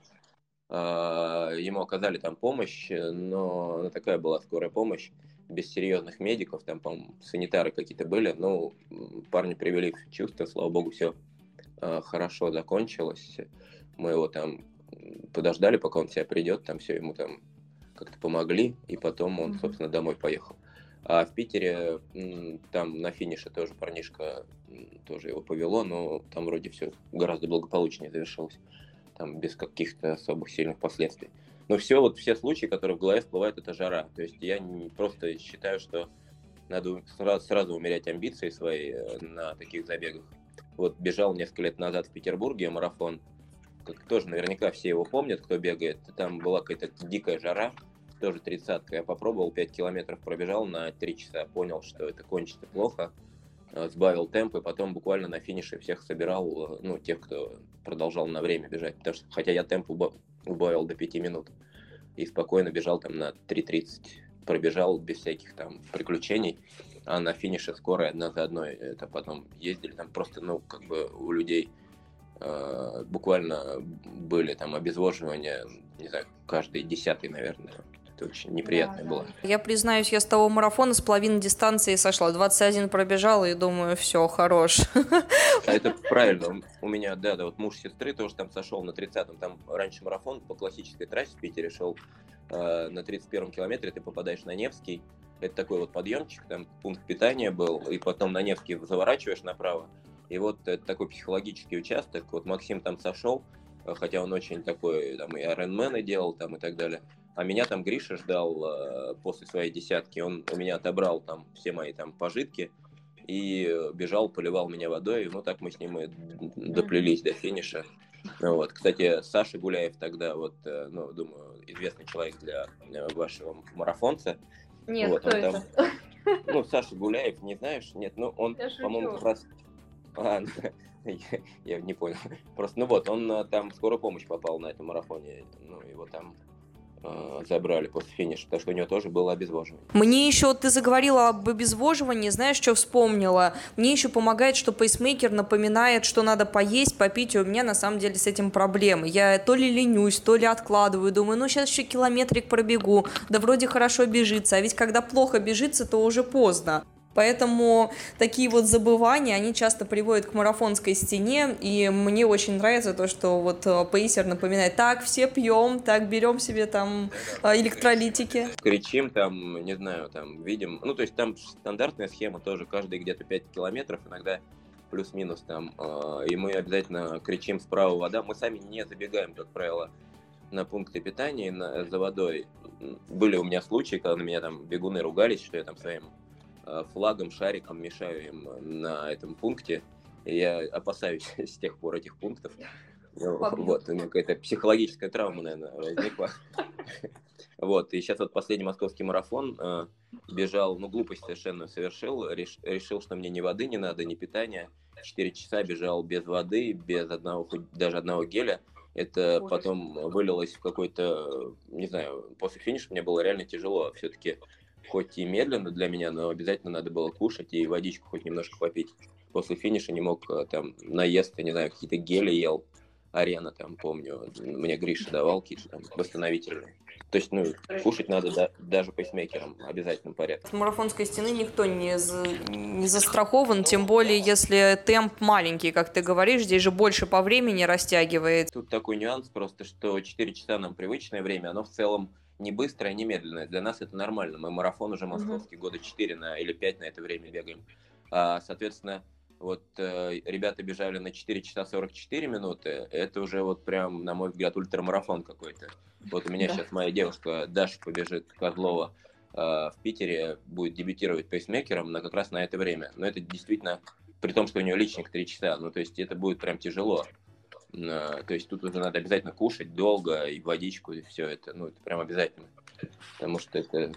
Ему оказали там помощь, но такая была скорая помощь без серьезных медиков, там, по-моему, санитары какие-то были, ну, парни привели в чувство, слава богу, все э, хорошо закончилось. Мы его там подождали, пока он себя придет, там все ему там как-то помогли, и потом он, собственно, домой поехал. А в Питере там на финише тоже парнишка, тоже его повело, но там вроде все гораздо благополучнее завершилось. Там без каких-то особых сильных последствий. Но все, вот все случаи, которые в голове всплывают, это жара. То есть я не, просто считаю, что надо сразу, сразу умерять амбиции свои э, на таких забегах. Вот бежал несколько лет назад в Петербурге марафон, как тоже наверняка все его помнят, кто бегает. Там была какая-то дикая жара, тоже тридцатка. Я попробовал 5 километров, пробежал на 3 часа, понял, что это кончится плохо, э, сбавил темп и потом буквально на финише всех собирал, э, ну, тех, кто продолжал на время бежать, потому что, хотя я темп убавил до 5 минут. И спокойно бежал там на 3.30, пробежал без всяких там приключений, а на финише скорая одна за одной, это потом ездили, там просто, ну, как бы у людей э, буквально были там обезвоживания, не знаю, каждый десятый, наверное, это очень неприятно да, было. Я признаюсь, я с того марафона с половиной дистанции сошла. 21 пробежала и думаю, все, хорош. А это правильно. У меня, да, да, вот муж сестры тоже там сошел на 30-м. Там раньше марафон по классической трассе в Питере шел э, на 31-м километре, ты попадаешь на Невский. Это такой вот подъемчик, там пункт питания был, и потом на Невский заворачиваешь направо. И вот это такой психологический участок. Вот Максим там сошел, э, хотя он очень такой, там и Ironman делал там и так далее. А меня там Гриша ждал э, после своей десятки. Он у меня отобрал там все мои там пожитки и бежал, поливал меня водой. Ну, так мы с ним и доплелись до финиша. Вот. Кстати, Саша Гуляев тогда, вот, э, ну, думаю, известный человек для вашего марафонца. Нет, вот, кто это? Там, [laughs] ну, Саша Гуляев, не знаешь? Нет, ну, он, по-моему, как раз... [laughs] А, я, я не понял. Просто, ну вот, он э, там в скорую помощь попал на этом марафоне. Ну, его там Э, забрали после финиша, потому что у него тоже было обезвоживание. Мне еще, ты заговорила об обезвоживании, знаешь, что вспомнила? Мне еще помогает, что пейсмейкер напоминает, что надо поесть, попить, и у меня на самом деле с этим проблемы. Я то ли ленюсь, то ли откладываю, думаю, ну сейчас еще километрик пробегу, да вроде хорошо бежится, а ведь когда плохо бежится, то уже поздно. Поэтому такие вот забывания, они часто приводят к марафонской стене, и мне очень нравится то, что вот э, Пейсер напоминает, так, все пьем, так, берем себе там э, электролитики. Кричим там, не знаю, там, видим, ну, то есть там стандартная схема тоже, каждый где-то 5 километров, иногда плюс-минус там, э, и мы обязательно кричим справа вода, мы сами не забегаем, как правило, на пункты питания на, за водой. Были у меня случаи, когда на меня там бегуны ругались, что я там своим Э, флагом, шариком мешаю им на этом пункте. Я опасаюсь [laughs] с тех пор этих пунктов. Ну, вот, у меня какая-то психологическая травма, наверное, возникла. [laughs] Вот, и сейчас вот последний московский марафон э, бежал, ну, глупость совершенно совершил, реш, решил, что мне ни воды не надо, ни питания. Четыре часа бежал без воды, без одного, даже одного геля. Это Ужас. потом вылилось в какой-то, не знаю, после финиша мне было реально тяжело. Все-таки хоть и медленно для меня, но обязательно надо было кушать и водичку хоть немножко попить. После финиша не мог э, там наесться, не знаю, какие-то гели ел. Арена там, помню, мне Гриша давал какие-то там восстановительные. То есть, ну, кушать надо да, даже пейсмейкером в обязательном порядке. С марафонской стены никто не, за, не застрахован, тем более, если темп маленький, как ты говоришь, здесь же больше по времени растягивает. Тут такой нюанс просто, что 4 часа нам привычное время, оно в целом не быстрое, не медленное. Для нас это нормально. Мы марафон уже московский, года 4 на, или 5 на это время бегаем. А, соответственно, вот э, ребята бежали на 4 часа 44 минуты. Это уже вот прям, на мой взгляд, ультрамарафон какой-то. Вот у меня да. сейчас моя девушка Даша побежит Козлова э, в Питере, будет дебютировать пейсмейкером на как раз на это время. Но это действительно, при том, что у нее личник 3 часа, ну то есть это будет прям тяжело. То есть тут уже надо обязательно кушать долго и водичку, и все это. Ну, это прям обязательно. Потому что это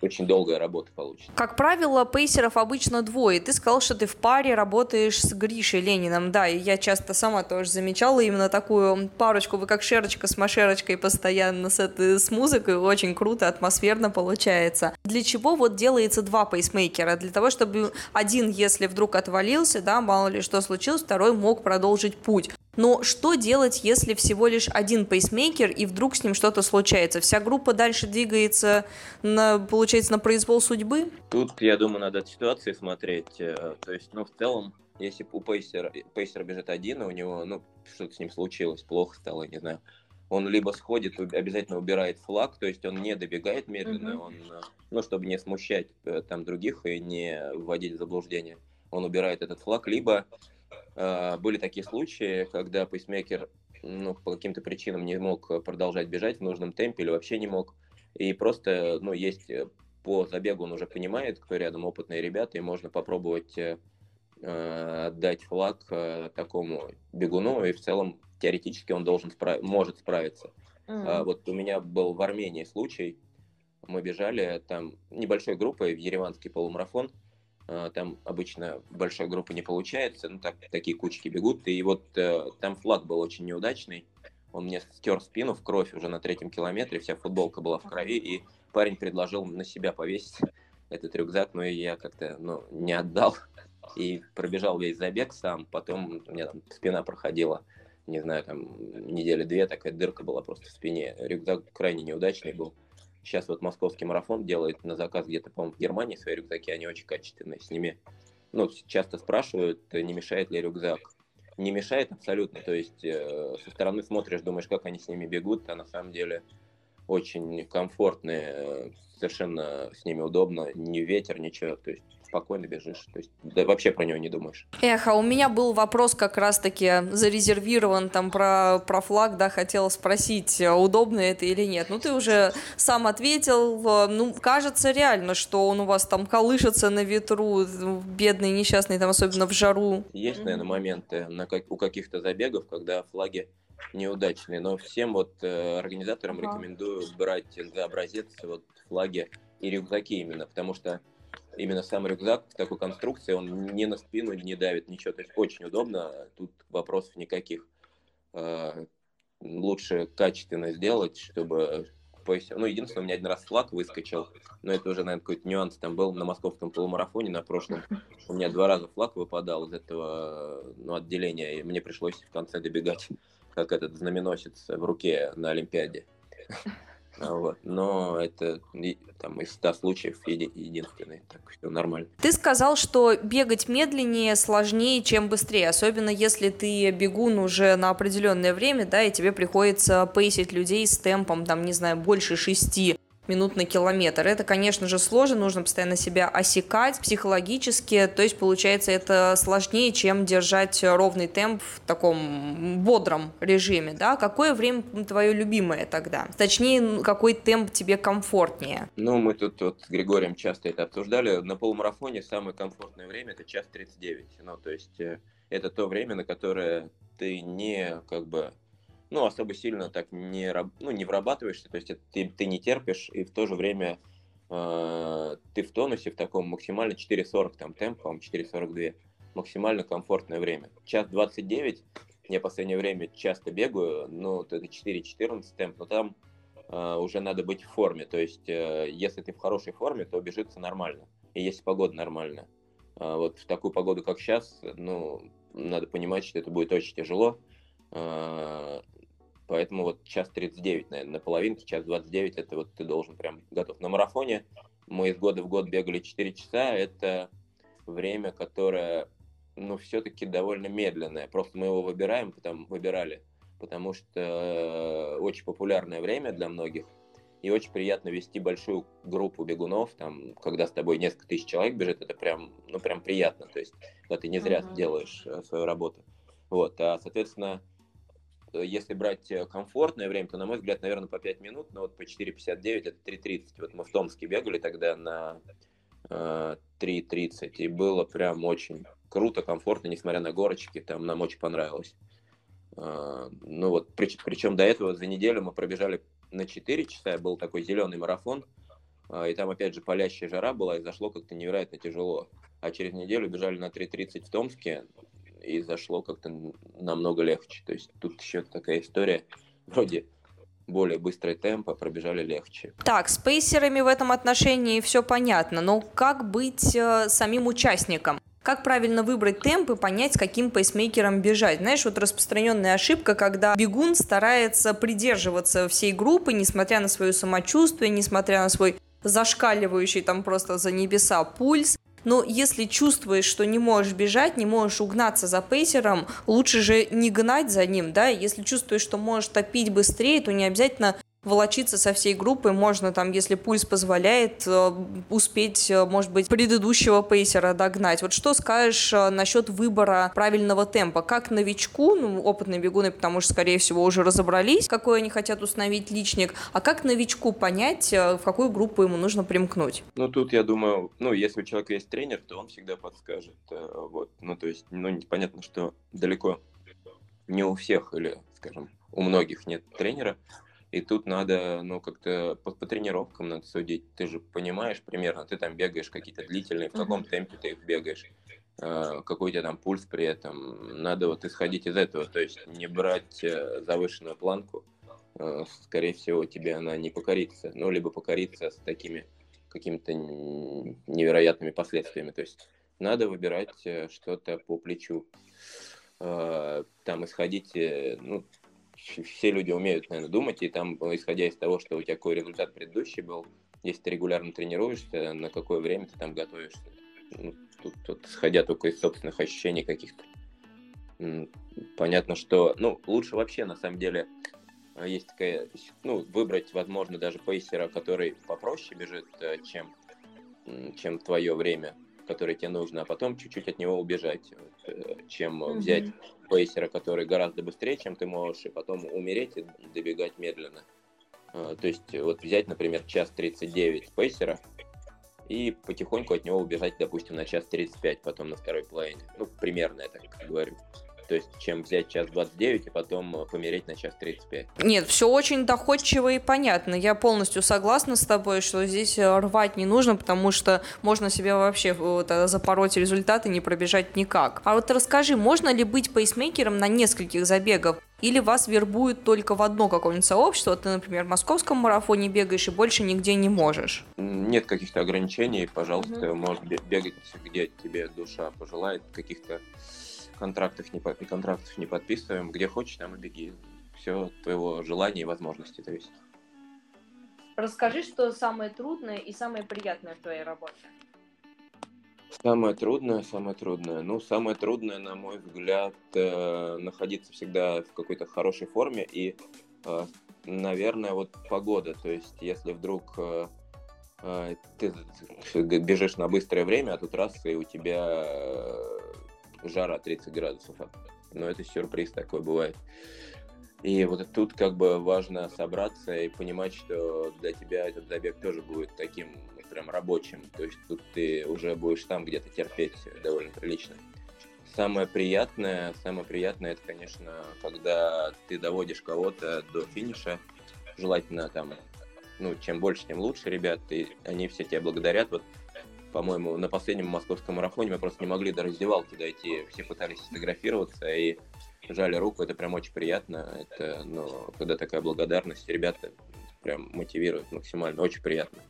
очень долгая работа получится. Как правило, пейсеров обычно двое. Ты сказал, что ты в паре работаешь с Гришей Лениным. Да, и я часто сама тоже замечала именно такую парочку. Вы как Шерочка с Машерочкой постоянно с, этой, с музыкой. Очень круто, атмосферно получается. Для чего вот делается два пейсмейкера? Для того, чтобы один, если вдруг отвалился, да, мало ли что случилось, второй мог продолжить путь. Но что делать, если всего лишь один пейсмейкер и вдруг с ним что-то случается? Вся группа дальше двигается, на, получается, на произвол судьбы? Тут, я думаю, надо от ситуации смотреть. Э, то есть, ну, в целом, если у пейсера, пейсера бежит один, и у него, ну, что-то с ним случилось, плохо стало, не знаю, он либо сходит, обязательно убирает флаг, то есть он не добегает медленно, mm-hmm. он, ну, чтобы не смущать э, там других и не вводить в заблуждение, он убирает этот флаг, либо э, были такие случаи, когда пейсмейкер ну, по каким-то причинам не мог продолжать бежать в нужном темпе или вообще не мог, и просто, ну, есть э, по забегу он уже понимает, кто рядом опытные ребята, и можно попробовать э, э отдать флаг э, такому бегуну, и в целом теоретически он должен справ... может справиться. Mm-hmm. А, вот у меня был в Армении случай, мы бежали там небольшой группой в ереванский полумарафон, а, там обычно большая группа не получается, ну так такие кучки бегут, и вот э, там флаг был очень неудачный, он мне стер спину в кровь уже на третьем километре, вся футболка была в крови, и парень предложил на себя повесить этот рюкзак, но я как-то ну, не отдал и пробежал весь забег сам, потом у меня там спина проходила не знаю, там недели две такая дырка была просто в спине. Рюкзак крайне неудачный был. Сейчас вот московский марафон делает на заказ где-то, по-моему, в Германии свои рюкзаки, они очень качественные. С ними, ну, часто спрашивают, не мешает ли рюкзак. Не мешает абсолютно, то есть э, со стороны смотришь, думаешь, как они с ними бегут, а на самом деле очень комфортные, э, совершенно с ними удобно, ни ветер, ничего, то есть спокойно бежишь, то есть да, вообще про него не думаешь. Эх, а у меня был вопрос как раз-таки зарезервирован там про, про флаг, да, хотела спросить, удобно это или нет. Ну, ты уже сам ответил, ну, кажется реально, что он у вас там колышется на ветру, бедный, несчастный, там, особенно в жару. Есть, наверное, моменты на как, у каких-то забегов, когда флаги неудачные, но всем вот э, организаторам ага. рекомендую брать за образец вот флаги и рюкзаки именно, потому что именно сам рюкзак в такой конструкции, он не на спину не давит, ничего. То есть очень удобно, тут вопросов никаких. А, лучше качественно сделать, чтобы ну, единственное, у меня один раз флаг выскочил, но это уже, наверное, какой-то нюанс там был на московском полумарафоне на прошлом. У меня два раза флаг выпадал из этого ну, отделения, и мне пришлось в конце добегать, как этот знаменосец в руке на Олимпиаде. Вот. Но это там, из 100 случаев еди- единственный. Так все нормально. Ты сказал, что бегать медленнее сложнее, чем быстрее. Особенно если ты бегун уже на определенное время, да, и тебе приходится пейсить людей с темпом, там, не знаю, больше шести минут на километр. Это, конечно же, сложно, нужно постоянно себя осекать психологически, то есть, получается, это сложнее, чем держать ровный темп в таком бодром режиме, да? Какое время твое любимое тогда? Точнее, какой темп тебе комфортнее? Ну, мы тут вот с Григорием часто это обсуждали. На полумарафоне самое комфортное время это час 39. Ну, то есть, э, это то время, на которое ты не как бы ну, особо сильно так не, ну, не врабатываешься, то есть ты, ты не терпишь, и в то же время э, ты в тонусе в таком максимально 4.40 там темп, по-моему, 4.42, максимально комфортное время. Час 29, я в последнее время часто бегаю, ну, это 4.14 темп, но там э, уже надо быть в форме, то есть э, если ты в хорошей форме, то бежится нормально, и если погода нормальная. Э, вот в такую погоду, как сейчас, ну, надо понимать, что это будет очень тяжело, э, Поэтому вот час 39, наверное, на половинке, час 29, это вот ты должен прям готов. На марафоне мы из года в год бегали 4 часа, это время, которое, ну, все-таки довольно медленное. Просто мы его выбираем, потому, выбирали, потому что э, очень популярное время для многих, и очень приятно вести большую группу бегунов, там, когда с тобой несколько тысяч человек бежит, это прям, ну, прям приятно, то есть, когда ты не зря uh-huh. делаешь э, свою работу. Вот, а, соответственно, если брать э, комфортное время, то, на мой взгляд, наверное, по 5 минут, но вот по 4.59 это 3.30. Вот мы в Томске бегали тогда на э, 3.30, и было прям очень круто, комфортно, несмотря на горочки, там нам очень понравилось. Э, ну вот, при, причем до этого за неделю мы пробежали на 4 часа, был такой зеленый марафон, э, и там опять же палящая жара была, и зашло как-то невероятно тяжело. А через неделю бежали на 3.30 в Томске, и зашло как-то намного легче. То есть тут еще такая история, [laughs] вроде более быстрый темп, а пробежали легче. Так, с пейсерами в этом отношении все понятно, но как быть э, самим участником? Как правильно выбрать темп и понять, с каким пейсмейкером бежать? Знаешь, вот распространенная ошибка, когда бегун старается придерживаться всей группы, несмотря на свое самочувствие, несмотря на свой зашкаливающий там просто за небеса пульс, но если чувствуешь, что не можешь бежать, не можешь угнаться за пейсером, лучше же не гнать за ним, да, если чувствуешь, что можешь топить быстрее, то не обязательно волочиться со всей группой, можно там, если пульс позволяет, э, успеть, э, может быть, предыдущего пейсера догнать. Вот что скажешь э, насчет выбора правильного темпа? Как новичку, ну, опытные бегуны, потому что, скорее всего, уже разобрались, какой они хотят установить личник, а как новичку понять, в какую группу ему нужно примкнуть? Ну, тут, я думаю, ну, если у человека есть тренер, то он всегда подскажет. Вот, ну, то есть, ну, понятно, что далеко не у всех или, скажем, у многих нет тренера, и тут надо, ну, как-то по, по тренировкам надо судить. Ты же понимаешь примерно, ты там бегаешь какие-то длительные, в каком темпе ты их бегаешь, э, какой у тебя там пульс при этом. Надо вот исходить из этого, то есть не брать э, завышенную планку. Э, скорее всего, тебе она не покорится. Ну, либо покорится с такими какими-то невероятными последствиями. То есть надо выбирать э, что-то по плечу. Э, там исходить, э, ну, все люди умеют, наверное, думать, и там, исходя из того, что у тебя какой результат предыдущий был, если ты регулярно тренируешься, на какое время ты там готовишься. Ну, тут, тут сходя только из собственных ощущений каких-то. Понятно, что, ну, лучше вообще, на самом деле, э, есть такая, ну, выбрать, возможно, даже пейсера, который попроще бежит, э, чем, чем твое время, которое тебе нужно, а потом чуть-чуть от него убежать, э, чем mm-hmm. взять пейсера, который гораздо быстрее, чем ты можешь, и потом умереть и добегать медленно. А, то есть вот взять, например, час 39 пейсера и потихоньку от него убежать, допустим, на час 35 потом на второй половине. Ну, примерно я так говорю. То есть, чем взять час 29 и потом э, помереть на час 35. Нет, все очень доходчиво и понятно. Я полностью согласна с тобой, что здесь э, рвать не нужно, потому что можно себе вообще э, вот, запороть результаты, не пробежать никак. А вот расскажи, можно ли быть пейсмейкером на нескольких забегах? Или вас вербуют только в одно какое-нибудь сообщество, ты, например, в московском марафоне бегаешь и больше нигде не можешь? Нет каких-то ограничений, пожалуйста, угу. можешь бегать, где тебе душа пожелает, каких-то контрактов не, контрактов не подписываем, где хочешь, там и беги. Все твоего желания и возможности зависит. Расскажи, что самое трудное и самое приятное в твоей работе. Самое трудное, самое трудное. Ну, самое трудное, на мой взгляд, э, находиться всегда в какой-то хорошей форме и, э, наверное, вот погода. То есть, если вдруг э ты бежишь на быстрое время, а тут раз и у тебя жара 30 градусов. Но это сюрприз такой бывает. И вот тут как бы важно собраться и понимать, что для тебя этот забег тоже будет таким прям рабочим. То есть тут ты уже будешь там где-то терпеть довольно прилично. Самое приятное, самое приятное, это, конечно, когда ты доводишь кого-то до финиша, желательно там, ну, чем больше, тем лучше, ребят, и они все тебя благодарят. Вот по-моему, на последнем московском марафоне мы просто не могли до раздевалки дойти. Все пытались сфотографироваться и жали руку. Это прям очень приятно. Это, ну, когда такая благодарность, ребята прям мотивируют максимально. Очень приятно.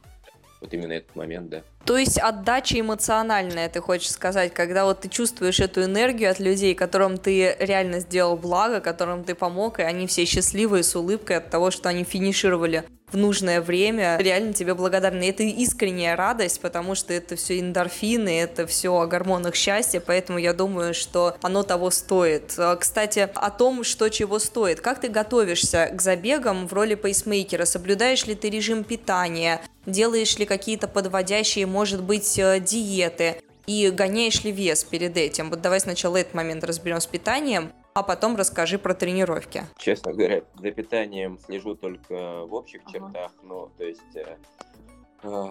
Вот именно этот момент, да. То есть отдача эмоциональная, ты хочешь сказать, когда вот ты чувствуешь эту энергию от людей, которым ты реально сделал благо, которым ты помог, и они все счастливые с улыбкой от того, что они финишировали в нужное время. Реально тебе благодарны. Это искренняя радость, потому что это все эндорфины, это все о гормонах счастья, поэтому я думаю, что оно того стоит. А, кстати, о том, что чего стоит. Как ты готовишься к забегам в роли пейсмейкера? Соблюдаешь ли ты режим питания? Делаешь ли какие-то подводящие, может быть, э, диеты? И гоняешь ли вес перед этим? Вот давай сначала этот момент разберем с питанием а потом расскажи про тренировки. Честно говоря, за питанием слежу только в общих ага. чертах, ну, то есть э, э,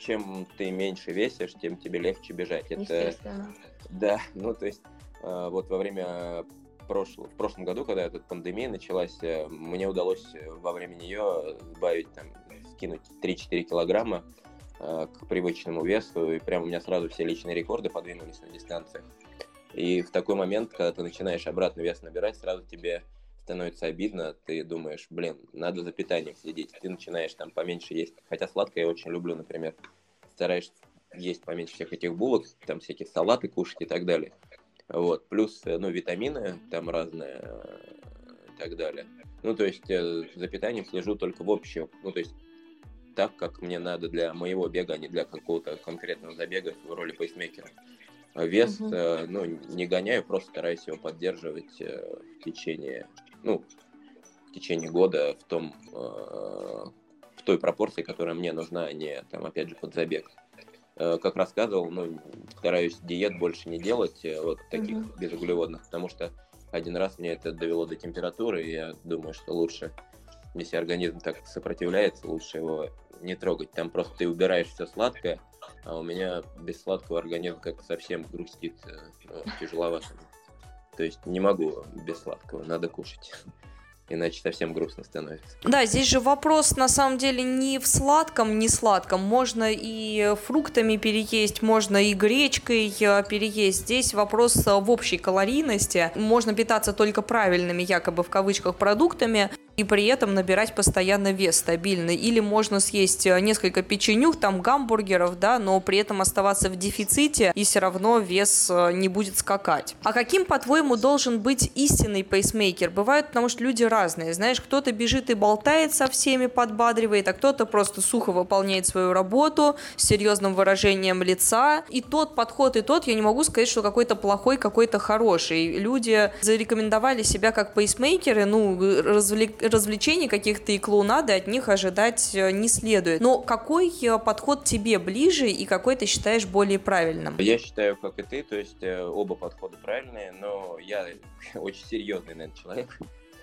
чем ты меньше весишь, тем тебе легче бежать. Это, да, ну, то есть э, вот во время прошлого, в прошлом году, когда эта пандемия началась, э, мне удалось во время нее сбавить, там, скинуть 3-4 килограмма э, к привычному весу, и прям у меня сразу все личные рекорды подвинулись на дистанциях. И в такой момент, когда ты начинаешь обратно вес набирать, сразу тебе становится обидно, ты думаешь, блин, надо за питанием следить. Ты начинаешь там поменьше есть. Хотя сладкое я очень люблю, например. Стараешься есть поменьше всех этих булок, там всякие салаты кушать и так далее. Вот. Плюс, э, ну, витамины там разные э, и так далее. Ну, то есть э, за питанием слежу только в общем. Ну, то есть так, как мне надо для моего бега, а не для какого-то конкретного забега в роли пейсмейкера. Вес, угу. ну, не гоняю, просто стараюсь его поддерживать в течение, ну, в течение года в том, в той пропорции, которая мне нужна, а не, там, опять же, под забег. Как рассказывал, ну, стараюсь диет больше не делать, вот таких угу. безуглеводных, потому что один раз мне это довело до температуры, и я думаю, что лучше, если организм так сопротивляется, лучше его не трогать. Там просто ты убираешь все сладкое, а у меня без сладкого организм как совсем грустит, э, ну, тяжеловато. То есть не могу без сладкого, надо кушать иначе совсем грустно становится. Да, здесь же вопрос на самом деле не в сладком, не сладком. Можно и фруктами переесть, можно и гречкой э, переесть. Здесь вопрос в общей калорийности. Можно питаться только правильными, якобы в кавычках, продуктами, и при этом набирать постоянно вес стабильный. Или можно съесть э, несколько печенюх, там гамбургеров, да, но при этом оставаться в дефиците, и все равно вес э, не будет скакать. А каким, по-твоему, должен быть истинный пейсмейкер? Бывают, потому что люди разные. Знаешь, кто-то бежит и болтает со всеми, подбадривает, а кто-то просто сухо выполняет свою работу с серьезным выражением лица. И тот подход, и тот, я не могу сказать, что какой-то плохой, какой-то хороший. Люди зарекомендовали себя как пейсмейкеры, ну, развлек развлечений каких-то и клоунады от них ожидать э, не следует. Но какой э, подход тебе ближе и какой ты считаешь более правильным? Я считаю, как и ты, то есть э, оба подхода правильные, но я [laughs] очень серьезный, наверное, человек.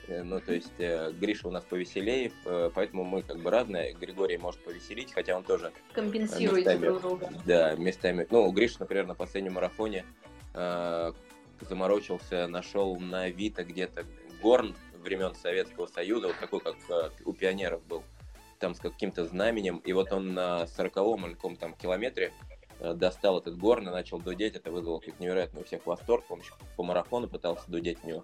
Ну, то есть Гриша у нас повеселее, поэтому мы как бы разные. Григорий может повеселить, хотя он тоже... Компенсирует друг друга. Да, местами. Ну, Гриша, например, на последнем марафоне э, заморочился, нашел на Авито где-то горн времен Советского Союза, вот такой, как э, у пионеров был, там с каким-то знаменем, и вот он на 40-м или каком там километре э, достал этот горн и начал дудеть, это вызвало как невероятно у всех восторг, он еще по марафону пытался дудеть в него,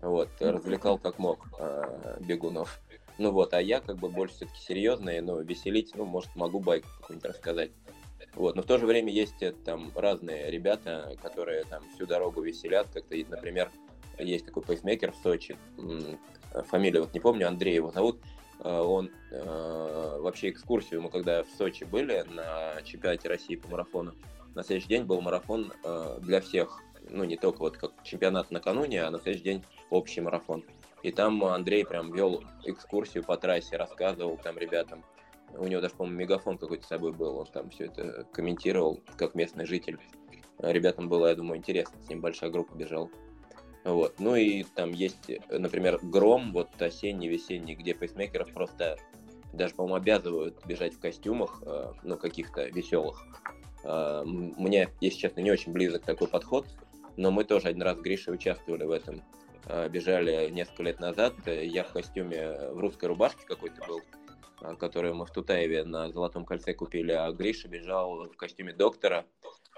вот, развлекал как мог э, бегунов. Ну вот, а я как бы больше все-таки серьезный, ну, веселить, ну, может, могу байк какую-нибудь рассказать. Вот, но в то же время есть там разные ребята, которые там всю дорогу веселят, как-то, например, есть такой пейсмейкер в Сочи, фамилию вот не помню, Андрей его зовут, э, он э, вообще экскурсию, мы когда в Сочи были на чемпионате России по марафону, на следующий день был марафон э, для всех, ну не только вот как чемпионат накануне, а на следующий день общий марафон. И там Андрей прям вел экскурсию по трассе, рассказывал там ребятам. У него даже, по-моему, мегафон какой-то с собой был, он там все это комментировал, как местный житель. Ребятам было, я думаю, интересно, с ним большая группа бежала. Вот. Ну и там есть, например, гром, вот осенний, весенний, где пейсмейкеров просто даже, по-моему, обязывают бежать в костюмах, э, ну, каких-то веселых. Э, мне, если честно, не очень близок такой подход, но мы тоже один раз с Гришей участвовали в этом. Э, бежали несколько лет назад, я в костюме, в русской рубашке какой-то был, который мы в Тутаеве на Золотом кольце купили, а Гриша бежал в костюме доктора,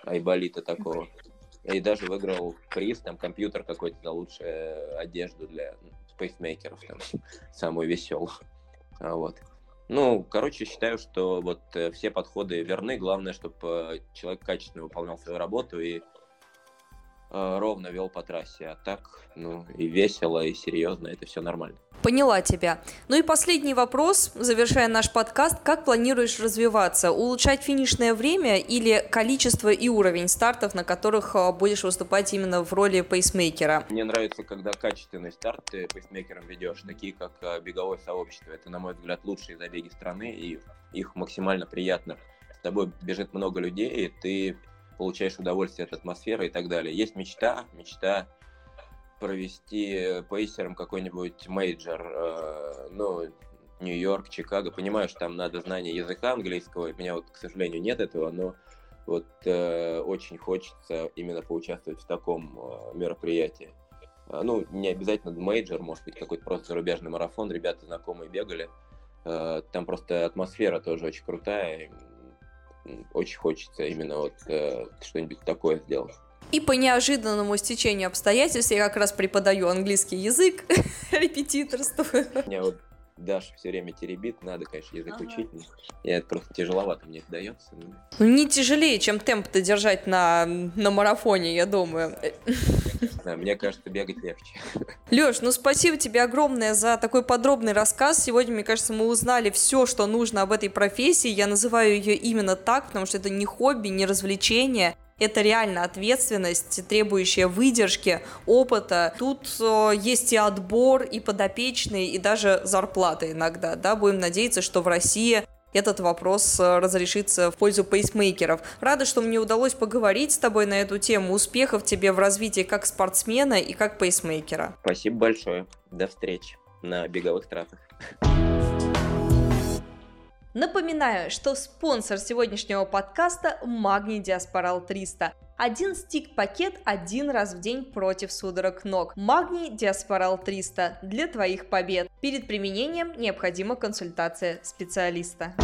Айболита такого и даже выиграл приз, там, компьютер какой-то за лучшую одежду для спейсмейкеров, там, [laughs] самую веселую. А, вот. Ну, короче, считаю, что вот э, все подходы верны. Главное, чтобы э, человек качественно выполнял свою работу и ровно вел по трассе. А так, ну, и весело, и серьезно, это все нормально. Поняла тебя. Ну и последний вопрос, завершая наш подкаст. Как планируешь развиваться? Улучшать финишное время или количество и уровень стартов, на которых а, будешь выступать именно в роли пейсмейкера? Мне нравится, когда качественный старт ты пейсмейкером ведешь, такие как а, беговое сообщество. Это, на мой взгляд, лучшие забеги страны, и их максимально приятно. С тобой бежит много людей, и ты получаешь удовольствие от атмосферы и так далее. Есть мечта, мечта провести пейсером какой-нибудь мейджор, э, ну, Нью-Йорк, Чикаго. Понимаю, что там надо знание языка английского, у меня вот, к сожалению, нет этого, но вот э, очень хочется именно поучаствовать в таком э, мероприятии. Э, ну, не обязательно мейджор, может быть, какой-то просто зарубежный марафон, ребята знакомые бегали. Э, там просто атмосфера тоже очень крутая, очень хочется именно вот э, что-нибудь такое сделать. И по неожиданному стечению обстоятельств я как раз преподаю английский язык, [laughs] репетиторствую. У меня вот Даша все время теребит, надо, конечно, язык ага. учить. Я это просто тяжеловато мне это дается. Но... Ну, не тяжелее, чем темп-то держать на, на марафоне, я думаю. Да, мне кажется, бегать легче. Леш, ну спасибо тебе огромное за такой подробный рассказ. Сегодня, мне кажется, мы узнали все, что нужно об этой профессии. Я называю ее именно так, потому что это не хобби, не развлечение. Это реально ответственность, требующая выдержки, опыта. Тут э, есть и отбор, и подопечные, и даже зарплата иногда. Да? Будем надеяться, что в России этот вопрос э, разрешится в пользу пейсмейкеров. Рада, что мне удалось поговорить с тобой на эту тему. Успехов тебе в развитии как спортсмена и как пейсмейкера. Спасибо большое. До встречи на беговых трассах. Напоминаю, что спонсор сегодняшнего подкаста – Магний Диаспорал 300. Один стик-пакет один раз в день против судорог ног. Магний Диаспорал 300 для твоих побед. Перед применением необходима консультация специалиста.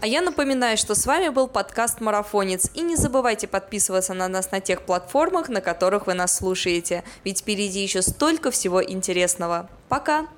А я напоминаю, что с вами был подкаст «Марафонец». И не забывайте подписываться на нас на тех платформах, на которых вы нас слушаете. Ведь впереди еще столько всего интересного. Пока!